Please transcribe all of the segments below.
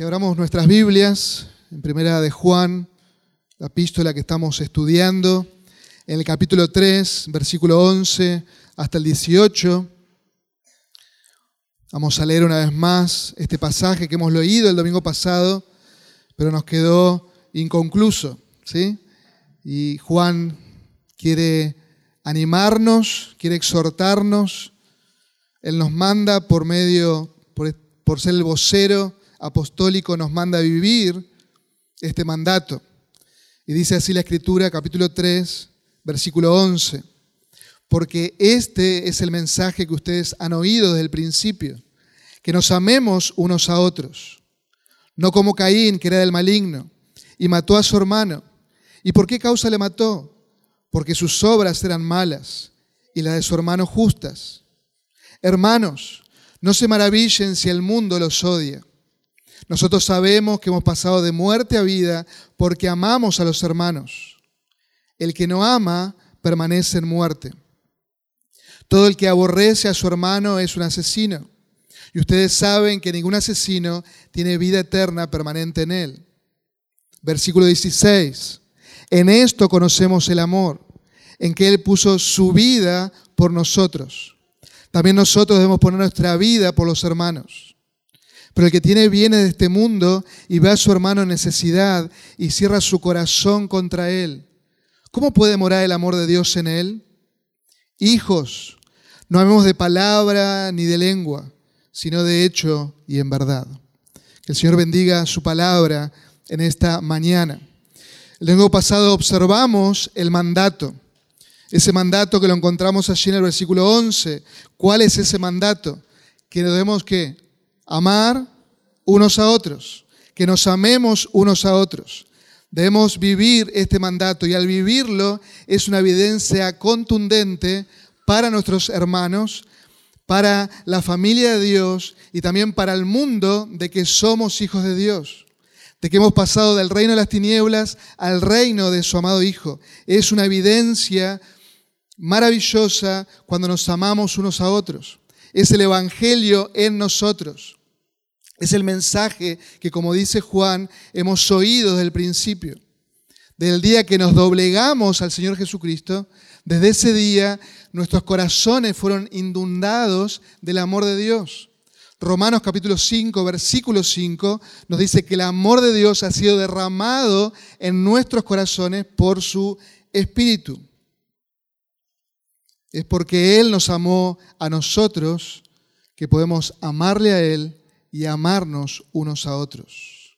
Si abramos nuestras Biblias, en primera de Juan, la epístola que estamos estudiando, en el capítulo 3, versículo 11 hasta el 18, vamos a leer una vez más este pasaje que hemos leído el domingo pasado, pero nos quedó inconcluso, ¿sí? Y Juan quiere animarnos, quiere exhortarnos, él nos manda por medio, por, por ser el vocero, apostólico nos manda a vivir este mandato. Y dice así la Escritura, capítulo 3, versículo 11. Porque este es el mensaje que ustedes han oído desde el principio, que nos amemos unos a otros. No como Caín, que era del maligno, y mató a su hermano. ¿Y por qué causa le mató? Porque sus obras eran malas y las de su hermano justas. Hermanos, no se maravillen si el mundo los odia. Nosotros sabemos que hemos pasado de muerte a vida porque amamos a los hermanos. El que no ama permanece en muerte. Todo el que aborrece a su hermano es un asesino. Y ustedes saben que ningún asesino tiene vida eterna permanente en él. Versículo 16. En esto conocemos el amor, en que Él puso su vida por nosotros. También nosotros debemos poner nuestra vida por los hermanos. Pero el que tiene bienes de este mundo y ve a su hermano en necesidad y cierra su corazón contra él, ¿cómo puede morar el amor de Dios en él? Hijos, no hablemos de palabra ni de lengua, sino de hecho y en verdad. Que el Señor bendiga su palabra en esta mañana. El domingo pasado observamos el mandato, ese mandato que lo encontramos allí en el versículo 11. ¿Cuál es ese mandato? Que debemos que amar unos a otros, que nos amemos unos a otros. Debemos vivir este mandato y al vivirlo es una evidencia contundente para nuestros hermanos, para la familia de Dios y también para el mundo de que somos hijos de Dios, de que hemos pasado del reino de las tinieblas al reino de su amado Hijo. Es una evidencia maravillosa cuando nos amamos unos a otros. Es el Evangelio en nosotros. Es el mensaje que, como dice Juan, hemos oído desde el principio. Desde el día que nos doblegamos al Señor Jesucristo, desde ese día nuestros corazones fueron inundados del amor de Dios. Romanos capítulo 5, versículo 5 nos dice que el amor de Dios ha sido derramado en nuestros corazones por su Espíritu. Es porque Él nos amó a nosotros que podemos amarle a Él y amarnos unos a otros.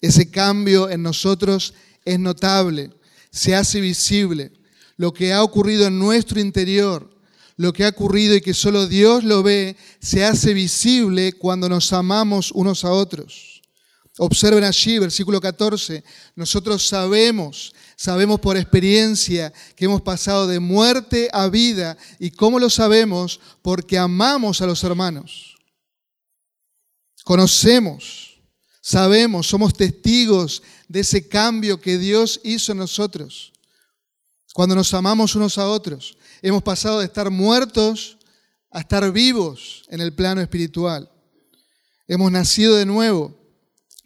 Ese cambio en nosotros es notable, se hace visible. Lo que ha ocurrido en nuestro interior, lo que ha ocurrido y que solo Dios lo ve, se hace visible cuando nos amamos unos a otros. Observen allí, versículo 14, nosotros sabemos, sabemos por experiencia que hemos pasado de muerte a vida. ¿Y cómo lo sabemos? Porque amamos a los hermanos. Conocemos, sabemos, somos testigos de ese cambio que Dios hizo en nosotros. Cuando nos amamos unos a otros, hemos pasado de estar muertos a estar vivos en el plano espiritual. Hemos nacido de nuevo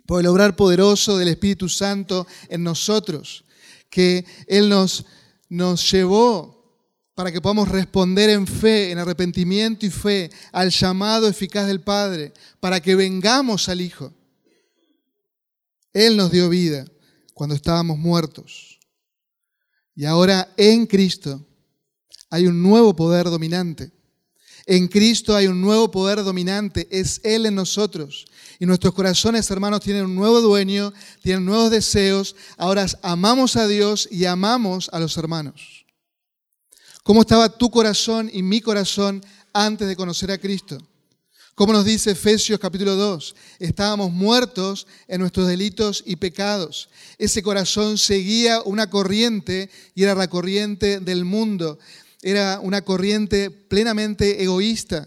por el obrar poderoso del Espíritu Santo en nosotros, que Él nos, nos llevó para que podamos responder en fe, en arrepentimiento y fe al llamado eficaz del Padre, para que vengamos al Hijo. Él nos dio vida cuando estábamos muertos. Y ahora en Cristo hay un nuevo poder dominante. En Cristo hay un nuevo poder dominante, es Él en nosotros. Y nuestros corazones, hermanos, tienen un nuevo dueño, tienen nuevos deseos. Ahora amamos a Dios y amamos a los hermanos. ¿Cómo estaba tu corazón y mi corazón antes de conocer a Cristo? Como nos dice Efesios capítulo 2, estábamos muertos en nuestros delitos y pecados. Ese corazón seguía una corriente y era la corriente del mundo. Era una corriente plenamente egoísta.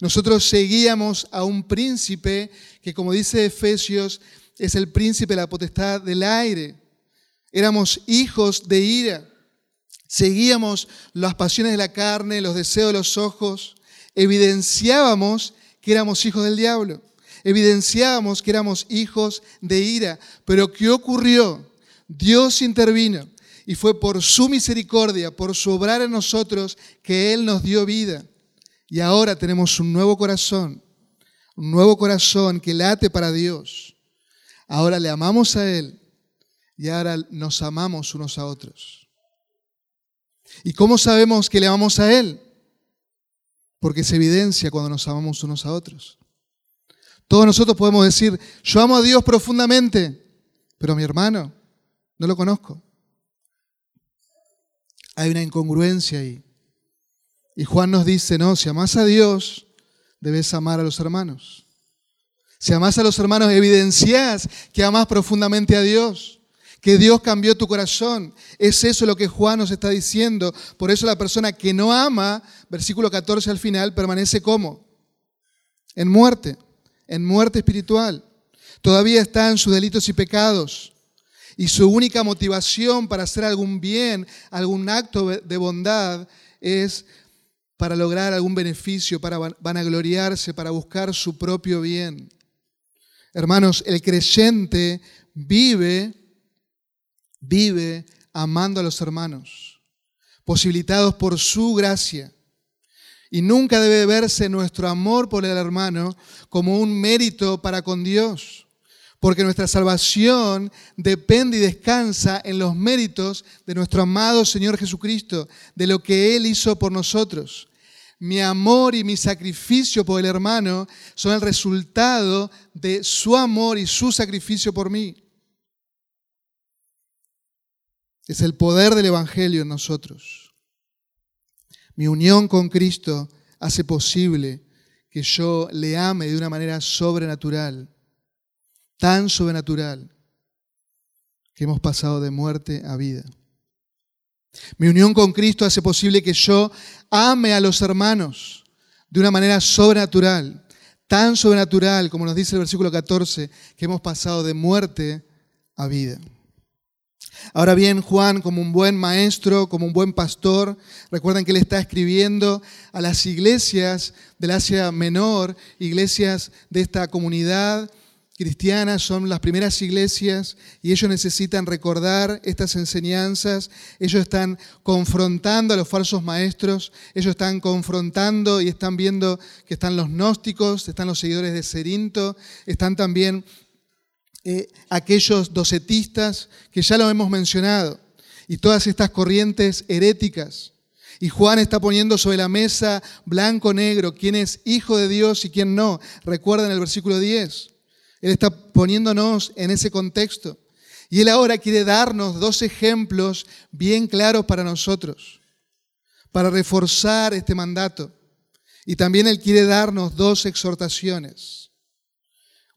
Nosotros seguíamos a un príncipe que, como dice Efesios, es el príncipe de la potestad del aire. Éramos hijos de ira. Seguíamos las pasiones de la carne, los deseos de los ojos, evidenciábamos que éramos hijos del diablo. Evidenciábamos que éramos hijos de ira. Pero ¿qué ocurrió? Dios intervino y fue por su misericordia, por su obrar en nosotros, que Él nos dio vida. Y ahora tenemos un nuevo corazón, un nuevo corazón que late para Dios. Ahora le amamos a Él y ahora nos amamos unos a otros. ¿Y cómo sabemos que le amamos a Él? Porque se evidencia cuando nos amamos unos a otros. Todos nosotros podemos decir, yo amo a Dios profundamente, pero a mi hermano no lo conozco. Hay una incongruencia ahí. Y Juan nos dice, no, si amas a Dios, debes amar a los hermanos. Si amas a los hermanos, evidencias que amas profundamente a Dios, que Dios cambió tu corazón. Es eso lo que Juan nos está diciendo. Por eso la persona que no ama, versículo 14 al final, permanece como? En muerte, en muerte espiritual. Todavía está en sus delitos y pecados. Y su única motivación para hacer algún bien, algún acto de bondad, es para lograr algún beneficio, para vanagloriarse, para buscar su propio bien. Hermanos, el creyente vive, vive amando a los hermanos, posibilitados por su gracia. Y nunca debe verse nuestro amor por el hermano como un mérito para con Dios, porque nuestra salvación depende y descansa en los méritos de nuestro amado Señor Jesucristo, de lo que Él hizo por nosotros mi amor y mi sacrificio por el hermano son el resultado de su amor y su sacrificio por mí. Es el poder del Evangelio en nosotros. Mi unión con Cristo hace posible que yo le ame de una manera sobrenatural, tan sobrenatural, que hemos pasado de muerte a vida. Mi unión con Cristo hace posible que yo ame a los hermanos de una manera sobrenatural, tan sobrenatural como nos dice el versículo 14, que hemos pasado de muerte a vida. Ahora bien, Juan, como un buen maestro, como un buen pastor, recuerden que él está escribiendo a las iglesias del Asia Menor, iglesias de esta comunidad cristianas, son las primeras iglesias y ellos necesitan recordar estas enseñanzas, ellos están confrontando a los falsos maestros, ellos están confrontando y están viendo que están los gnósticos, están los seguidores de Cerinto, están también eh, aquellos docetistas que ya lo hemos mencionado y todas estas corrientes heréticas. Y Juan está poniendo sobre la mesa blanco-negro quién es hijo de Dios y quién no. Recuerden el versículo 10. Él está poniéndonos en ese contexto. Y Él ahora quiere darnos dos ejemplos bien claros para nosotros, para reforzar este mandato. Y también Él quiere darnos dos exhortaciones.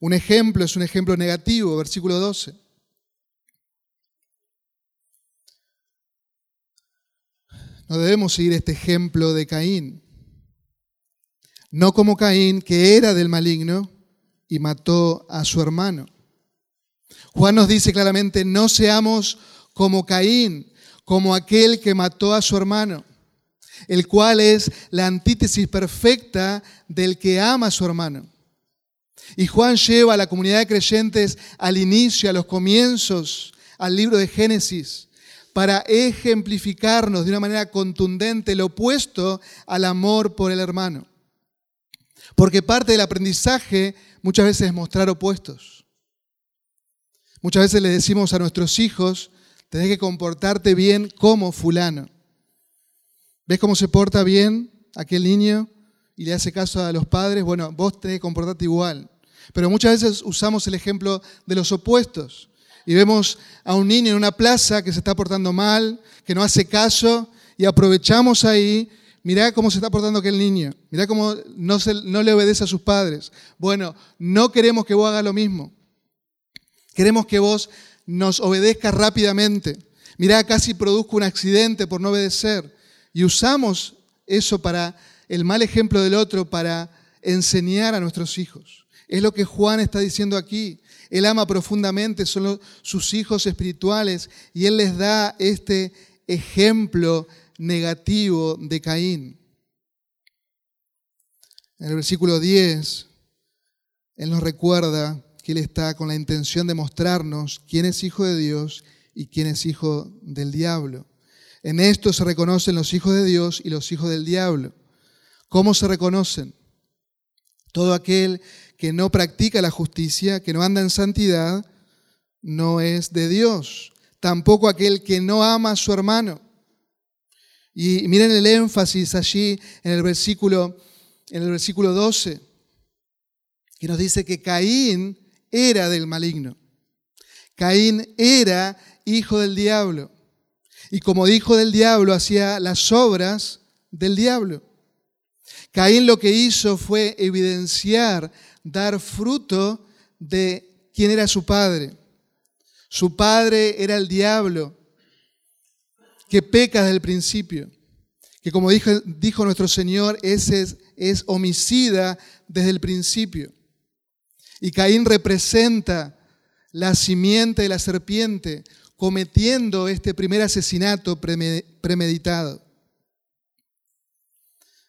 Un ejemplo es un ejemplo negativo, versículo 12. No debemos seguir este ejemplo de Caín. No como Caín, que era del maligno, y mató a su hermano. Juan nos dice claramente, no seamos como Caín, como aquel que mató a su hermano, el cual es la antítesis perfecta del que ama a su hermano. Y Juan lleva a la comunidad de creyentes al inicio, a los comienzos, al libro de Génesis, para ejemplificarnos de una manera contundente lo opuesto al amor por el hermano. Porque parte del aprendizaje muchas veces es mostrar opuestos. Muchas veces le decimos a nuestros hijos, tenés que comportarte bien como fulano. ¿Ves cómo se porta bien aquel niño y le hace caso a los padres? Bueno, vos tenés que comportarte igual. Pero muchas veces usamos el ejemplo de los opuestos y vemos a un niño en una plaza que se está portando mal, que no hace caso y aprovechamos ahí mirá cómo se está portando aquel niño, mirá cómo no, no le obedece a sus padres. Bueno, no queremos que vos hagas lo mismo. Queremos que vos nos obedezcas rápidamente. Mirá, casi produzco un accidente por no obedecer. Y usamos eso para el mal ejemplo del otro, para enseñar a nuestros hijos. Es lo que Juan está diciendo aquí. Él ama profundamente, son sus hijos espirituales y Él les da este ejemplo negativo de Caín. En el versículo 10 Él nos recuerda que Él está con la intención de mostrarnos quién es hijo de Dios y quién es hijo del diablo. En esto se reconocen los hijos de Dios y los hijos del diablo. ¿Cómo se reconocen? Todo aquel que no practica la justicia, que no anda en santidad, no es de Dios. Tampoco aquel que no ama a su hermano. Y miren el énfasis allí en el versículo, en el versículo 12, que nos dice que Caín era del maligno. Caín era hijo del diablo. Y como hijo del diablo hacía las obras del diablo. Caín lo que hizo fue evidenciar, dar fruto de quién era su padre. Su padre era el diablo, que peca desde el principio, que como dijo, nuestro Señor, es, es homicida desde el principio. Y Caín representa la simiente de la serpiente, cometiendo este primer asesinato premeditado.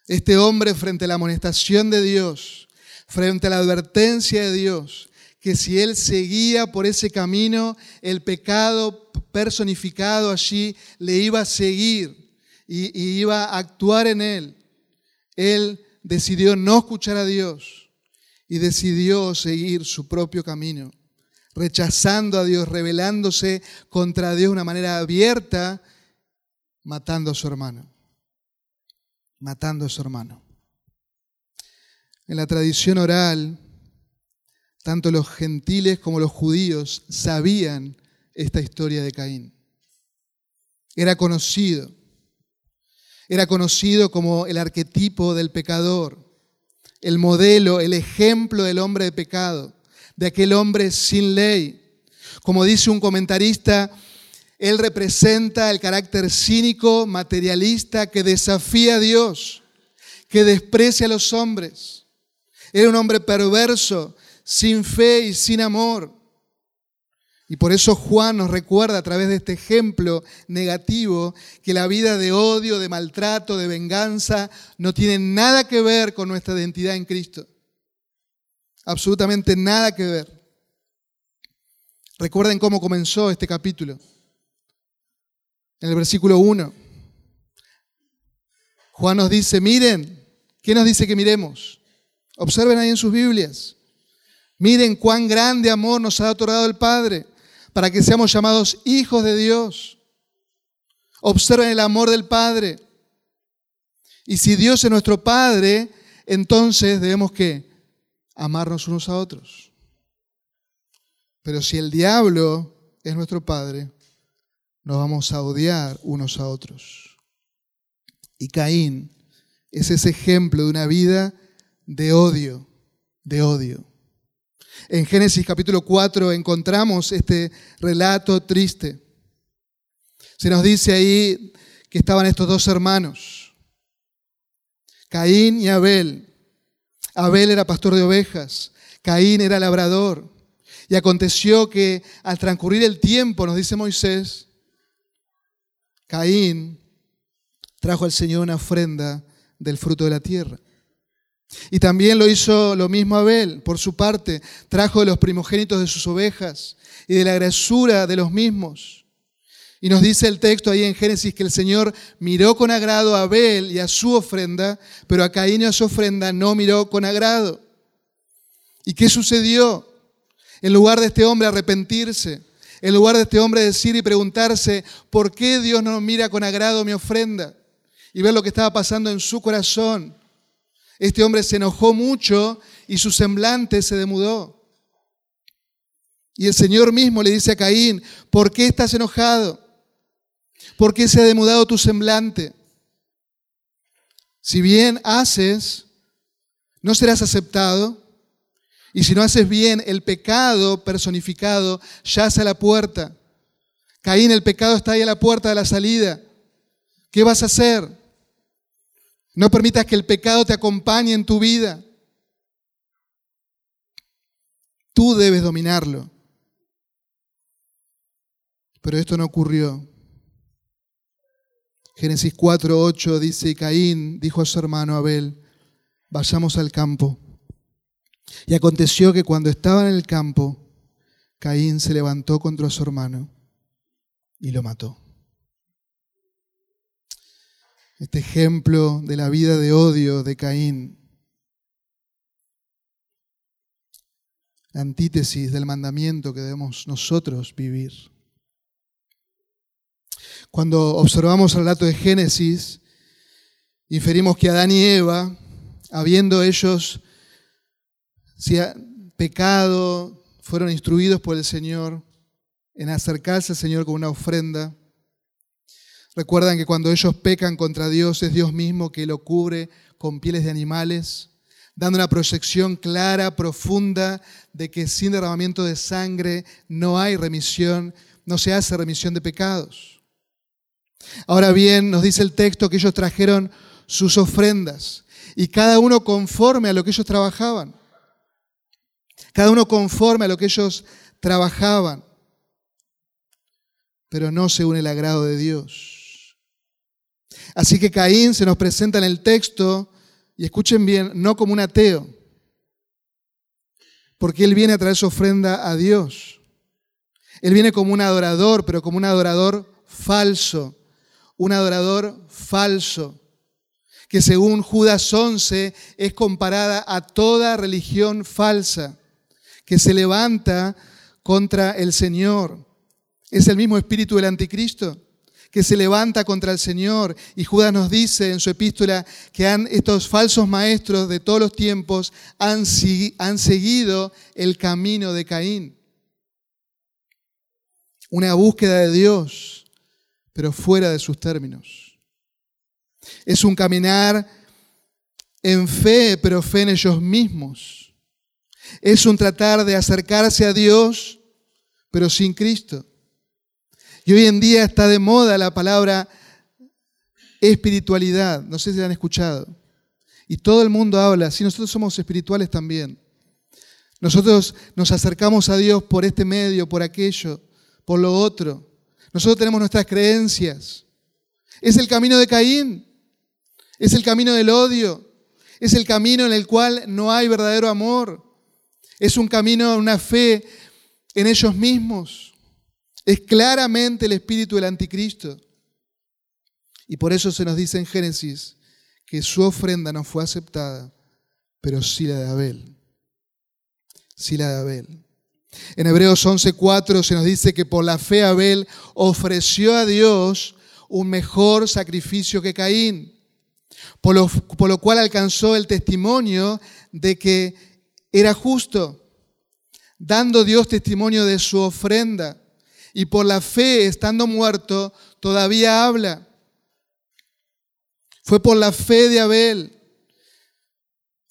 Este hombre frente a la amonestación de Dios, frente a la advertencia de Dios, que si él seguía por ese camino, el pecado personificado allí le iba a seguir y, iba a actuar en él. Él decidió no escuchar a Dios y decidió seguir su propio camino, rechazando a Dios, rebelándose contra Dios de una manera abierta, matando a su hermano, matando a su hermano. En la tradición oral, tanto los gentiles como los judíos sabían esta historia de Caín. Era conocido. Era conocido como el arquetipo del pecador, el modelo, el ejemplo del hombre de pecado, de aquel hombre sin ley. Como dice un comentarista, él representa el carácter cínico, materialista, que desafía a Dios, que desprecia a los hombres. Era un hombre perverso, sin fe y sin amor. Y por eso Juan nos recuerda a través de este ejemplo negativo que la vida de odio, de maltrato, de venganza no tiene nada que ver con nuestra identidad en Cristo. Absolutamente nada que ver. Recuerden cómo comenzó este capítulo. En el versículo 1. Juan nos dice, miren, ¿qué nos dice que miremos? Observen ahí en sus Biblias. Miren cuán grande amor nos ha otorgado el Padre para que seamos llamados hijos de Dios. Observen el amor del Padre. Y si Dios es nuestro Padre, entonces debemos que amarnos unos a otros. Pero si el diablo es nuestro Padre, nos vamos a odiar unos a otros. Y Caín es ese ejemplo de una vida de odio, de odio. En Génesis capítulo 4 encontramos este relato triste. Se nos dice ahí que estaban estos dos hermanos, Caín y Abel. Abel era pastor de ovejas, Caín era labrador. Y aconteció que al transcurrir el tiempo, nos dice Moisés, Caín trajo al Señor una ofrenda del fruto de la tierra. Y también lo hizo lo mismo Abel, por su parte, trajo de los primogénitos de sus ovejas y de la grasura de los mismos. Y nos dice el texto ahí en Génesis que el Señor miró con agrado a Abel y a su ofrenda, pero a Caín y a su ofrenda no miró con agrado. ¿Y qué sucedió? En lugar de este hombre arrepentirse, en lugar de este hombre decir y preguntarse, ¿por qué Dios no mira con agrado mi ofrenda? Y ver lo que estaba pasando en su corazón este hombre se enojó mucho y su semblante se demudó. Y el Señor mismo le dice a Caín, ¿por qué estás enojado? ¿Por qué se ha demudado tu semblante? Si bien haces, no serás aceptado. Y si no haces bien, el pecado personificado yace a la puerta. Caín, el pecado está ahí a la puerta de la salida. ¿Qué vas a hacer? No permitas que el pecado te acompañe en tu vida. Tú debes dominarlo. Pero esto no ocurrió. Génesis 4:8 dice, Caín dijo a su hermano Abel, vayamos al campo. Y aconteció que cuando estaban en el campo, Caín se levantó contra su hermano y lo mató. Este ejemplo de la vida de odio de Caín, la antítesis del mandamiento que debemos nosotros vivir. Cuando observamos el relato de Génesis, inferimos que Adán y Eva, habiendo ellos pecado, fueron instruidos por el Señor en acercarse al Señor con una ofrenda. Recuerdan que cuando ellos pecan contra Dios es Dios mismo que lo cubre con pieles de animales, dando una proyección clara, profunda, de que sin derramamiento de sangre no hay remisión, no se hace remisión de pecados. Ahora bien, nos dice el texto que ellos trajeron sus ofrendas y cada uno conforme a lo que ellos trabajaban. Cada uno conforme a lo que ellos trabajaban, pero no según el agrado de Dios. Así que Caín se nos presenta en el texto, y escuchen bien, no como un ateo, porque él viene a traer su ofrenda a Dios. Él viene como un adorador, pero como un adorador falso, un adorador falso que según Judas 11 es comparada a toda religión falsa que se levanta contra el Señor. Es el mismo espíritu del anticristo que se levanta contra el Señor. Y Judas nos dice en su epístola que han, estos falsos maestros de todos los tiempos han, han seguido el camino de Caín. Una búsqueda de Dios, pero fuera de sus términos. Es un caminar en fe, pero fe en ellos mismos. Es un tratar de acercarse a Dios, pero sin Cristo. Y hoy en día está de moda la palabra espiritualidad. No sé si la han escuchado. Y todo el mundo habla, si nosotros somos espirituales también. Nosotros nos acercamos a Dios por este medio, por aquello, por lo otro. Nosotros tenemos nuestras creencias. Es el camino de Caín. Es el camino del odio. Es el camino en el cual no hay verdadero amor. Es un camino, una fe en ellos mismos. Es claramente el espíritu del anticristo. Y por eso se nos dice en Génesis que su ofrenda no fue aceptada, pero sí la de Abel. Sí la de Abel. En Hebreos 11:4 se nos dice que por la fe Abel ofreció a Dios un mejor sacrificio que Caín por lo, cual alcanzó el testimonio de que era justo, dando Dios testimonio de su ofrenda. Y por la fe, estando muerto, todavía habla. Fue por la fe de Abel.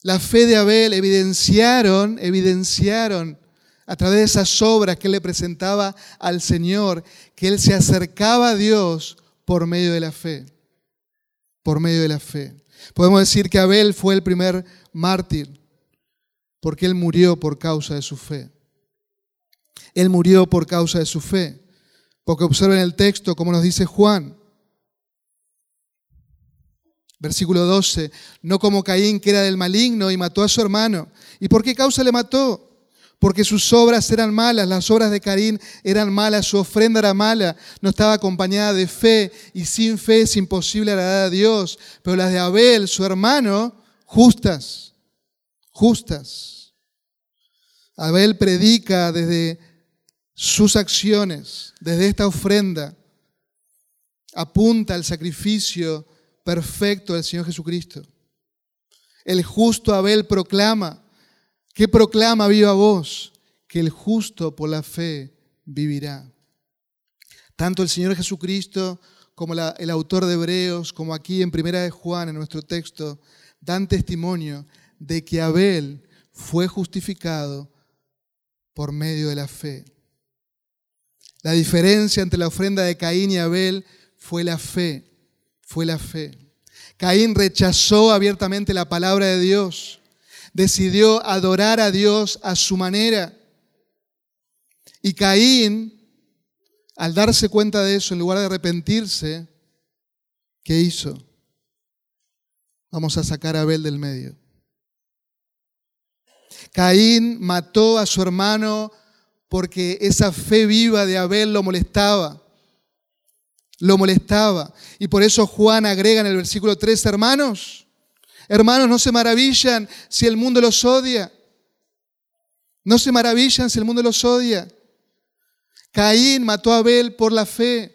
La fe de Abel evidenciaron, evidenciaron a través de esas obras que él le presentaba al Señor, que él se acercaba a Dios por medio de la fe por medio de la fe. Podemos decir que Abel fue el primer mártir porque él murió por causa de su fe. Él murió por causa de su fe. Porque observen el texto como nos dice Juan. Versículo 12, no como Caín que era del maligno y mató a su hermano. ¿Y por qué causa le mató? porque sus obras eran malas, las obras de Caín eran malas, su ofrenda era mala, no estaba acompañada de fe y sin fe es imposible agradar a Dios, pero las de Abel, su hermano, justas, justas. Abel predica desde sus acciones, desde esta ofrenda, apunta al sacrificio perfecto del Señor Jesucristo. El justo Abel proclama, ¿Qué proclama viva voz? Que el justo por la fe vivirá. Tanto el Señor Jesucristo como el autor de Hebreos, como aquí en Primera de Juan, en nuestro texto, dan testimonio de que Abel fue justificado por medio de la fe. La diferencia entre la ofrenda de Caín y Abel fue la fe, fue la fe. Caín rechazó abiertamente la palabra de Dios decidió adorar a Dios a su manera. Y Caín, al darse cuenta de eso, en lugar de arrepentirse, ¿qué hizo? Vamos a sacar a Abel del medio. Caín mató a su hermano porque esa fe viva de Abel lo molestaba. Lo molestaba. Y por eso Juan agrega en el versículo 3, hermanos, hermanos, no se maravillan si el mundo los odia. No se maravillan si el mundo los odia. Caín mató a Abel por la fe,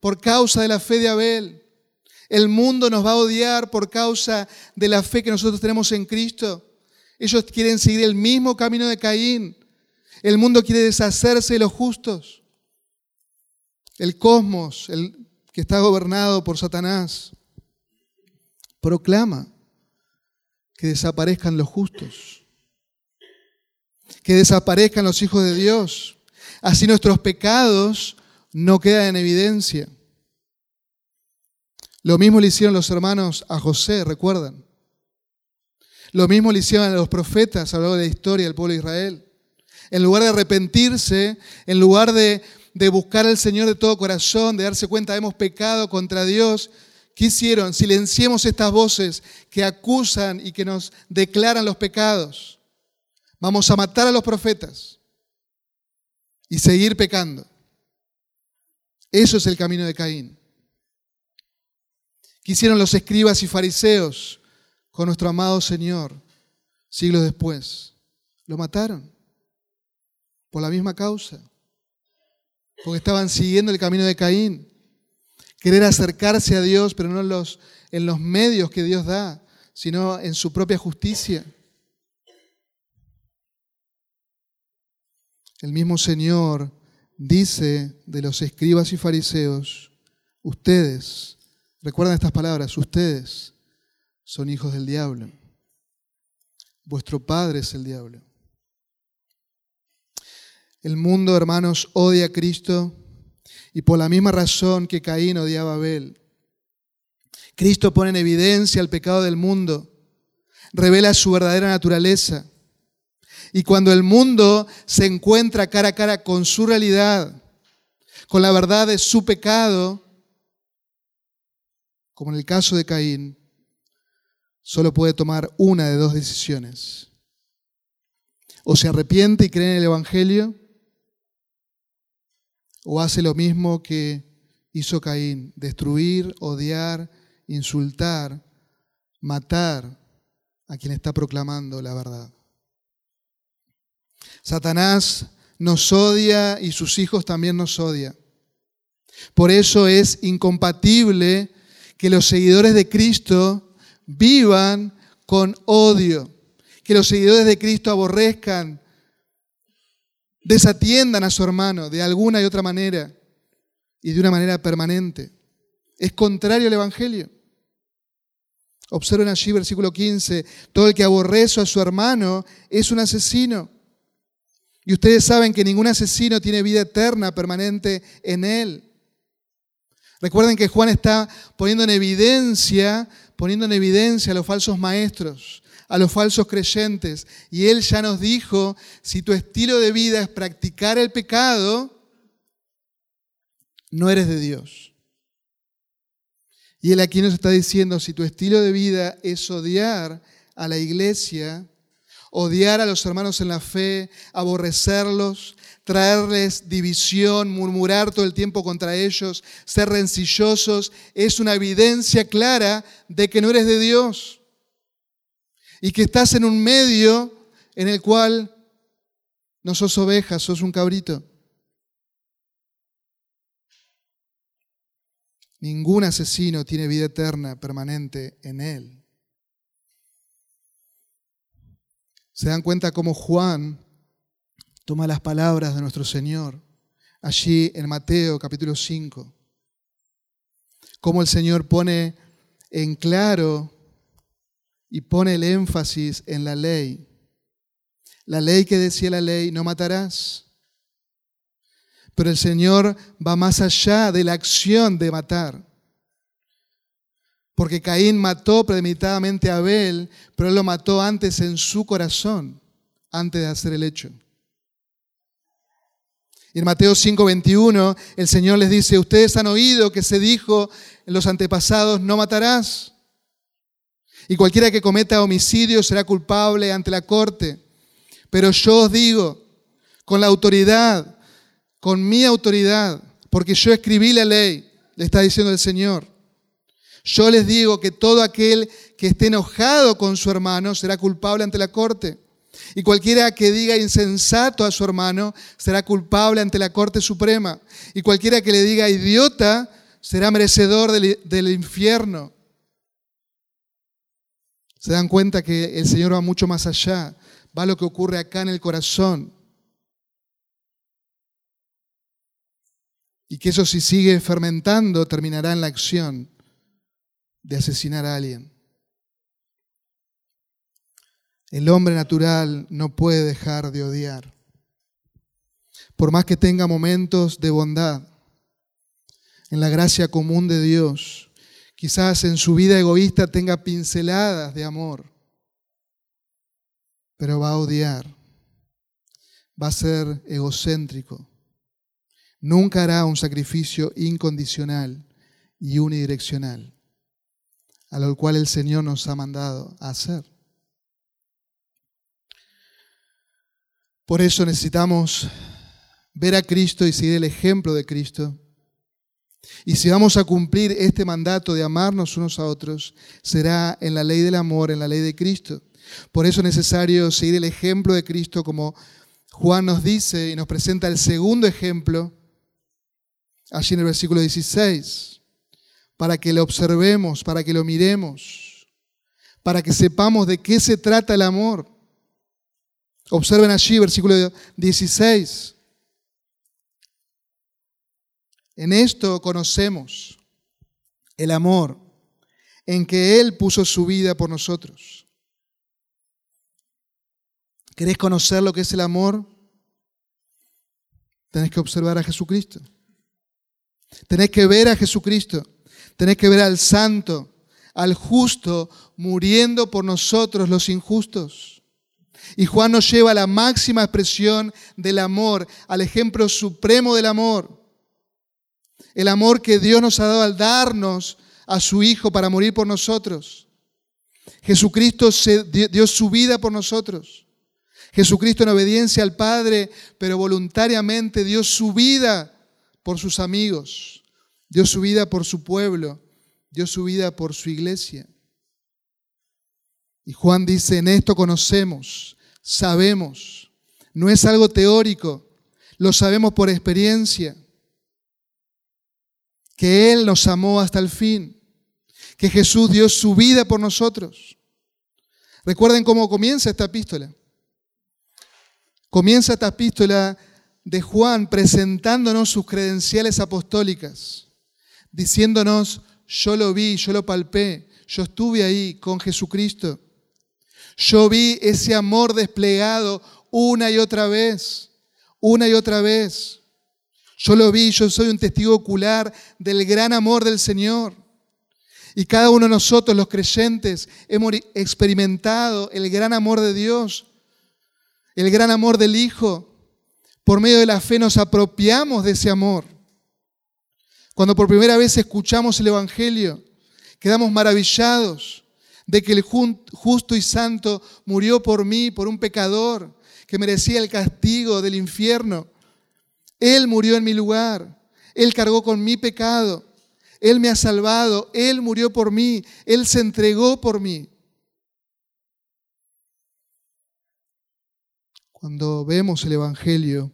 por causa de la fe de Abel. El mundo nos va a odiar por causa de la fe que nosotros tenemos en Cristo. Ellos quieren seguir el mismo camino de Caín. El mundo quiere deshacerse de los justos. El cosmos, el que está gobernado por Satanás, proclama que desaparezcan los justos, que desaparezcan los hijos de Dios. Así nuestros pecados no quedan en evidencia. Lo mismo le hicieron los hermanos a José, recuerdan. Lo mismo le hicieron a los profetas a lo largo de la historia del pueblo de Israel. En lugar de arrepentirse, en lugar de, buscar al Señor de todo corazón, de darse cuenta hemos pecado contra Dios, ¿qué hicieron? Silenciemos estas voces que acusan y que nos declaran los pecados. Vamos a matar a los profetas y seguir pecando. Eso es el camino de Caín. ¿Qué hicieron los escribas y fariseos con nuestro amado Señor siglos después? Lo mataron por la misma causa, porque estaban siguiendo el camino de Caín. Querer acercarse a Dios, pero no en los, en los medios que Dios da, sino en su propia justicia. El mismo Señor dice de los escribas y fariseos, ustedes, recuerdan estas palabras, ustedes son hijos del diablo. Vuestro padre es el diablo. El mundo, hermanos, odia a Cristo y por la misma razón que Caín odiaba a Abel. Cristo pone en evidencia el pecado del mundo, revela su verdadera naturaleza y cuando el mundo se encuentra cara a cara con su realidad, con la verdad de su pecado, como en el caso de Caín, solo puede tomar una de dos decisiones. O se arrepiente y cree en el Evangelio, o hace lo mismo que hizo Caín, destruir, odiar, insultar, matar a quien está proclamando la verdad. Satanás nos odia y sus hijos también nos odian. Por eso es incompatible que los seguidores de Cristo vivan con odio, que los seguidores de Cristo aborrezcan, desatiendan a su hermano de alguna y otra manera y de una manera permanente. Es contrario al Evangelio. Observen allí versículo 15, todo el que aborrece a su hermano es un asesino. Y ustedes saben que ningún asesino tiene vida eterna permanente en él. Recuerden que Juan está poniendo en evidencia, poniendo en evidencia a los falsos maestros, a los falsos creyentes. Y él ya nos dijo, si tu estilo de vida es practicar el pecado, no eres de Dios. Y él aquí nos está diciendo, si tu estilo de vida es odiar a la iglesia, odiar a los hermanos en la fe, aborrecerlos, traerles división, murmurar todo el tiempo contra ellos, ser rencillosos, es una evidencia clara de que no eres de Dios y que estás en un medio en el cual no sos oveja, sos un cabrito. Ningún asesino tiene vida eterna permanente en él. Se dan cuenta cómo Juan toma las palabras de nuestro Señor allí en Mateo capítulo 5. Cómo el Señor pone en claro y pone el énfasis en la ley. La ley que decía la ley, no matarás. Pero el Señor va más allá de la acción de matar. Porque Caín mató premeditadamente a Abel, pero él lo mató antes en su corazón, antes de hacer el hecho. Y en Mateo 5:21 el Señor les dice, ustedes han oído que se dijo en los antepasados, no matarás. Y cualquiera que cometa homicidio será culpable ante la corte. Pero yo os digo, con la autoridad, con mi autoridad, porque yo escribí la ley, le está diciendo el Señor. Yo les digo que todo aquel que esté enojado con su hermano será culpable ante la corte. Y cualquiera que diga insensato a su hermano será culpable ante la Corte Suprema. Y cualquiera que le diga idiota será merecedor del, infierno. Se dan cuenta que el Señor va mucho más allá. Va lo que ocurre acá en el corazón. Y que eso si sigue fermentando terminará en la acción de asesinar a alguien. El hombre natural no puede dejar de odiar. Por más que tenga momentos de bondad, en la gracia común de Dios, quizás en su vida egoísta tenga pinceladas de amor, pero va a odiar, va a ser egocéntrico, nunca hará un sacrificio incondicional y unidireccional, a lo cual el Señor nos ha mandado a hacer. Por eso necesitamos ver a Cristo y seguir el ejemplo de Cristo. Y si vamos a cumplir este mandato de amarnos unos a otros, será en la ley del amor, en la ley de Cristo. Por eso es necesario seguir el ejemplo de Cristo como Juan nos dice y nos presenta el segundo ejemplo allí en el versículo 16, para que lo observemos, para que lo miremos, para que sepamos de qué se trata el amor. Observen allí, versículo 16. En esto conocemos el amor en que Él puso su vida por nosotros. ¿Querés conocer lo que es el amor? Tenés que observar a Jesucristo. Tenés que ver a Jesucristo. Tenés que ver al santo, al justo, muriendo por nosotros los injustos. Y Juan nos lleva a la máxima expresión del amor, al ejemplo supremo del amor. El amor que Dios nos ha dado al darnos a su Hijo para morir por nosotros. Jesucristo dio su vida por nosotros. Jesucristo en obediencia al Padre, pero voluntariamente dio su vida por sus amigos, dio su vida por su pueblo, dio su vida por su iglesia. Y Juan dice, en esto conocemos sabemos. No es algo teórico, lo sabemos por experiencia. Que Él nos amó hasta el fin, que Jesús dio su vida por nosotros. Recuerden cómo comienza esta epístola. Comienza esta epístola de Juan presentándonos sus credenciales apostólicas, diciéndonos, yo lo vi, yo lo palpé, yo estuve ahí con Jesucristo. Yo vi ese amor desplegado una y otra vez, una y otra vez. Yo lo vi, yo soy un testigo ocular del gran amor del Señor. Y cada uno de nosotros, los creyentes, hemos experimentado el gran amor de Dios, el gran amor del Hijo. Por medio de la fe nos apropiamos de ese amor. Cuando por primera vez escuchamos el Evangelio, quedamos maravillados de que el justo y santo murió por mí, por un pecador que merecía el castigo del infierno. Él murió en mi lugar, Él cargó con mi pecado, Él me ha salvado, Él murió por mí, Él se entregó por mí. Cuando vemos el Evangelio,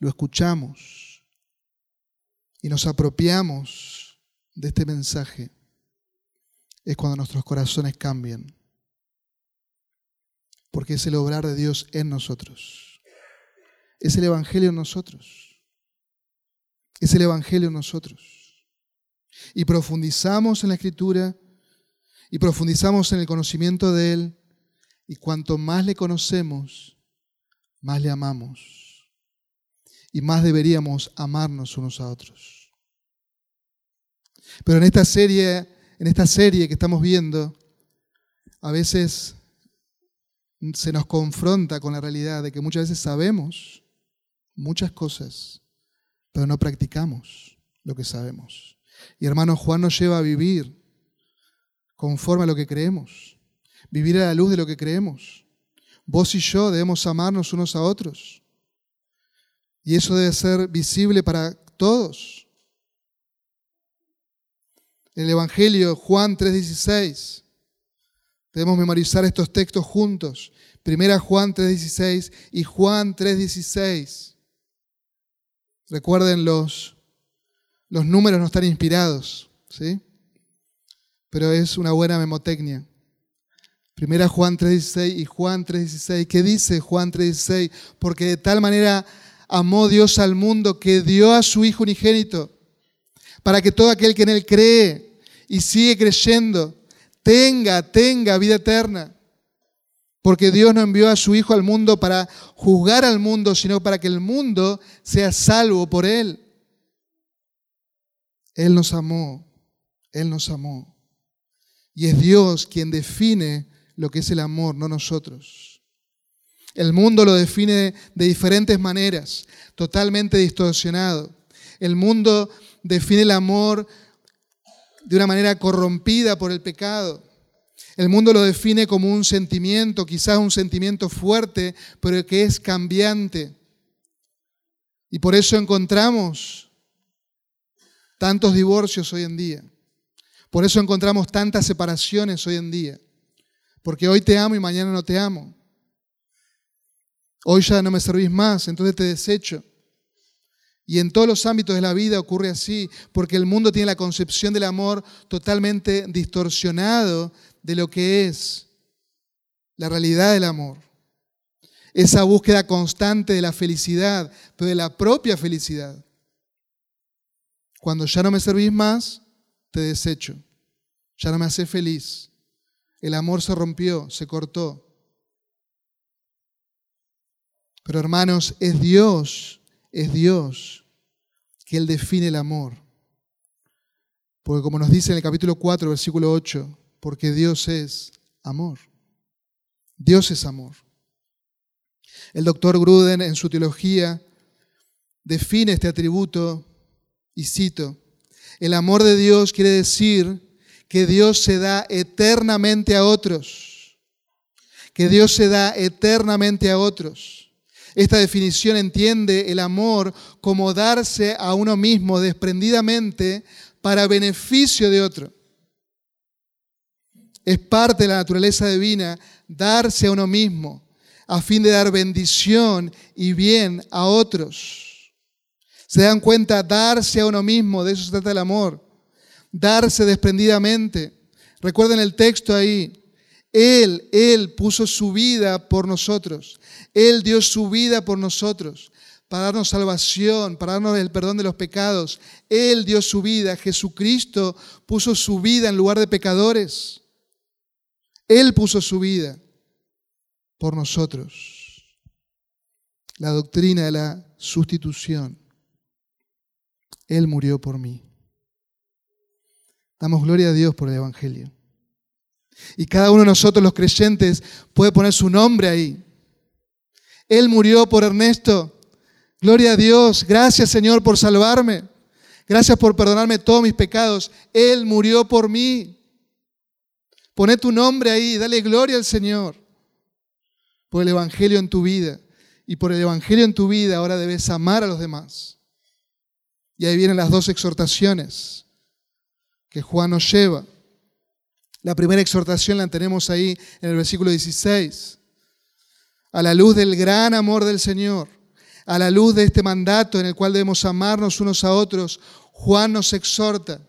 lo escuchamos y nos apropiamos de este mensaje es cuando nuestros corazones cambian. Porque es el obrar de Dios en nosotros. Es el Evangelio en nosotros. Es el Evangelio en nosotros. Y profundizamos en la Escritura y profundizamos en el conocimiento de Él. Y cuanto más le conocemos, más le amamos. Y más deberíamos amarnos unos a otros. Pero en esta serie en esta serie que estamos viendo, a veces se nos confronta con la realidad de que muchas veces sabemos muchas cosas, pero no practicamos lo que sabemos. Y hermano Juan nos lleva a vivir conforme a lo que creemos, vivir a la luz de lo que creemos. Vos y yo debemos amarnos unos a otros. Y eso debe ser visible para todos. El Evangelio, Juan 3:16. Debemos memorizar estos textos juntos. Primera Juan 3:16 y Juan 3:16. Recuerden los, los números no están inspirados, ¿sí? Pero es una buena memotecnia. Primera Juan 3:16 y Juan 3:16. ¿Qué dice Juan 3:16? Porque de tal manera amó Dios al mundo que dio a su Hijo unigénito, para que todo aquel que en Él cree y sigue creyendo tenga, tenga vida eterna. Porque Dios no envió a su Hijo al mundo para juzgar al mundo, sino para que el mundo sea salvo por Él. Él nos amó, Él nos amó. Y es Dios quien define lo que es el amor, no nosotros. El mundo lo define de diferentes maneras, totalmente distorsionado. El mundo define el amor de una manera corrompida por el pecado. El mundo lo define como un sentimiento, quizás un sentimiento fuerte, pero que es cambiante. Y por eso encontramos tantos divorcios hoy en día. Por eso encontramos tantas separaciones hoy en día. Porque hoy te amo y mañana no te amo. Hoy ya no me servís más, entonces te desecho. Y en todos los ámbitos de la vida ocurre así, porque el mundo tiene la concepción del amor totalmente distorsionado de lo que es la realidad del amor. Esa búsqueda constante de la felicidad, pero de la propia felicidad. Cuando ya no me servís más, te desecho. Ya no me haces feliz. El amor se rompió, se cortó. Pero hermanos, es Dios, es Dios que Él define el amor. Porque como nos dice en el capítulo 4, versículo 8, porque Dios es amor. Dios es amor. El doctor Gruden en su teología define este atributo y cito, el amor de Dios quiere decir que Dios se da eternamente a otros. Que Dios se da eternamente a otros. Esta definición entiende el amor como darse a uno mismo desprendidamente para beneficio de otro. Es parte de la naturaleza divina darse a uno mismo a fin de dar bendición y bien a otros. ¿Se dan cuenta? Darse a uno mismo, de eso se trata el amor darse desprendidamente. Recuerden el texto ahí. Él, Él puso su vida por nosotros. Él dio su vida por nosotros para darnos salvación, para darnos el perdón de los pecados. Él dio su vida. Jesucristo puso su vida en lugar de pecadores. Él puso su vida por nosotros. La doctrina de la sustitución. Él murió por mí. Damos gloria a Dios por el Evangelio. Y cada uno de nosotros, los creyentes, puede poner su nombre ahí. Él murió por Ernesto. Gloria a Dios. Gracias Señor por salvarme. Gracias por perdonarme todos mis pecados. Él murió por mí. Poné tu nombre ahí. Dale gloria al Señor por el Evangelio en tu vida. Y por el Evangelio en tu vida ahora debes amar a los demás. Y ahí vienen las dos exhortaciones que Juan nos lleva. La primera exhortación la tenemos ahí en el versículo 16. A la luz del gran amor del Señor, a la luz de este mandato en el cual debemos amarnos unos a otros, Juan nos exhorta.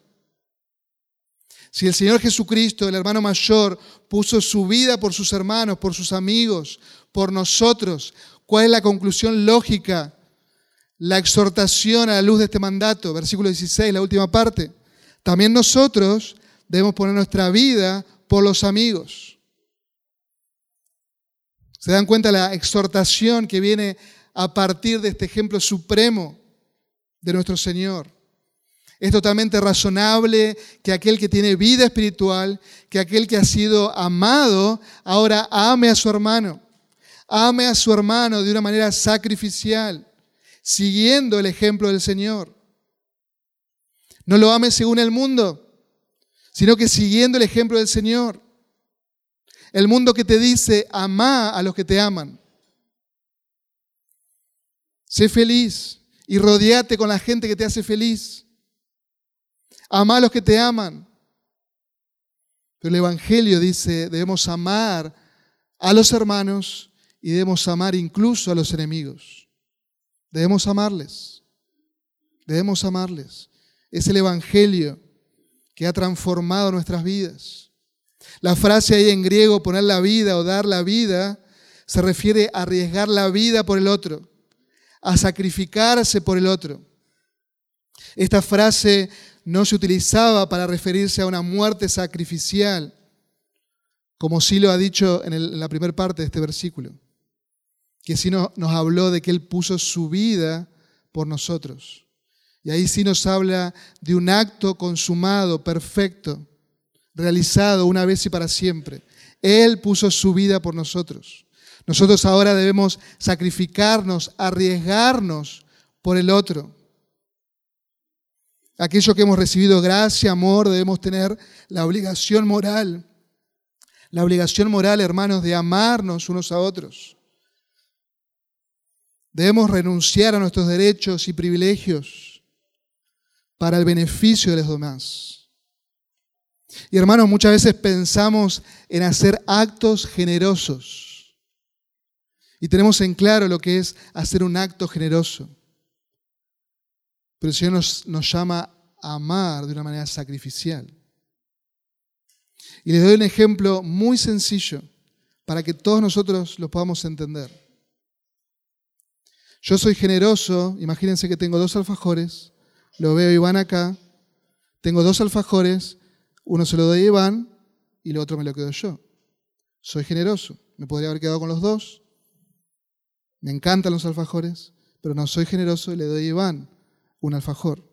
Si el Señor Jesucristo, el hermano mayor, puso su vida por sus hermanos, por sus amigos, por nosotros, ¿cuál es la conclusión lógica? La exhortación a la luz de este mandato, versículo 16, la última parte. También nosotros debemos poner nuestra vida por los amigos. ¿Se dan cuenta la exhortación que viene a partir de este ejemplo supremo de nuestro Señor? Es totalmente razonable que aquel que tiene vida espiritual, que aquel que ha sido amado, ahora ame a su hermano. Ame a su hermano de una manera sacrificial, siguiendo el ejemplo del Señor. No lo ames según el mundo, sino que siguiendo el ejemplo del Señor. El mundo que te dice, ama a los que te aman. Sé feliz y rodeate con la gente que te hace feliz. Ama a los que te aman. Pero el Evangelio dice, debemos amar a los hermanos y debemos amar incluso a los enemigos. Debemos amarles. Debemos amarles. Es el Evangelio que ha transformado nuestras vidas. La frase ahí en griego, poner la vida o dar la vida, se refiere a arriesgar la vida por el otro, a sacrificarse por el otro. Esta frase no se utilizaba para referirse a una muerte sacrificial, como sí lo ha dicho en, la primera parte de este versículo, que sí nos habló de que Él puso su vida por nosotros. Y ahí sí nos habla de un acto consumado, perfecto, realizado una vez y para siempre. Él puso su vida por nosotros. Nosotros ahora debemos sacrificarnos, arriesgarnos por el otro. Aquello que hemos recibido gracia, amor, debemos tener la obligación moral la obligación moral, hermanos, de amarnos unos a otros. Debemos renunciar a nuestros derechos y privilegios para el beneficio de los demás. Y hermanos, muchas veces pensamos en hacer actos generosos. Y tenemos en claro lo que es hacer un acto generoso. Pero el Señor nos, llama a amar de una manera sacrificial. Y les doy un ejemplo muy sencillo para que todos nosotros lo podamos entender. Yo soy generoso, imagínense que tengo dos alfajores, lo veo a Iván acá, tengo dos alfajores, uno se lo doy a Iván y el otro me lo quedo yo. Soy generoso, me podría haber quedado con los dos, me encantan los alfajores, pero no soy generoso y le doy a Iván un alfajor.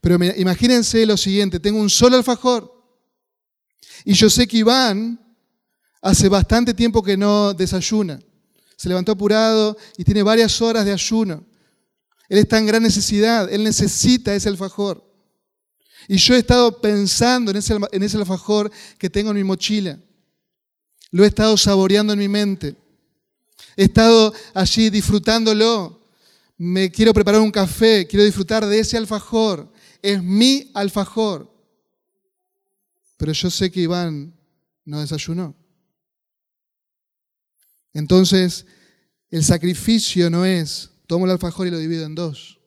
Pero imagínense lo siguiente, tengo un solo alfajor y yo sé que Iván hace bastante tiempo que no desayuna. Se levantó apurado y tiene varias horas de ayuno. Él está en gran necesidad, él necesita ese alfajor. Y yo he estado pensando en ese, en ese alfajor que tengo en mi mochila. Lo he estado saboreando en mi mente. He estado allí disfrutándolo. Me quiero preparar un café, quiero disfrutar de ese alfajor. Es mi alfajor. Pero yo sé que Iván no desayunó. Entonces, el sacrificio no es, tomo el alfajor y lo divido en dos.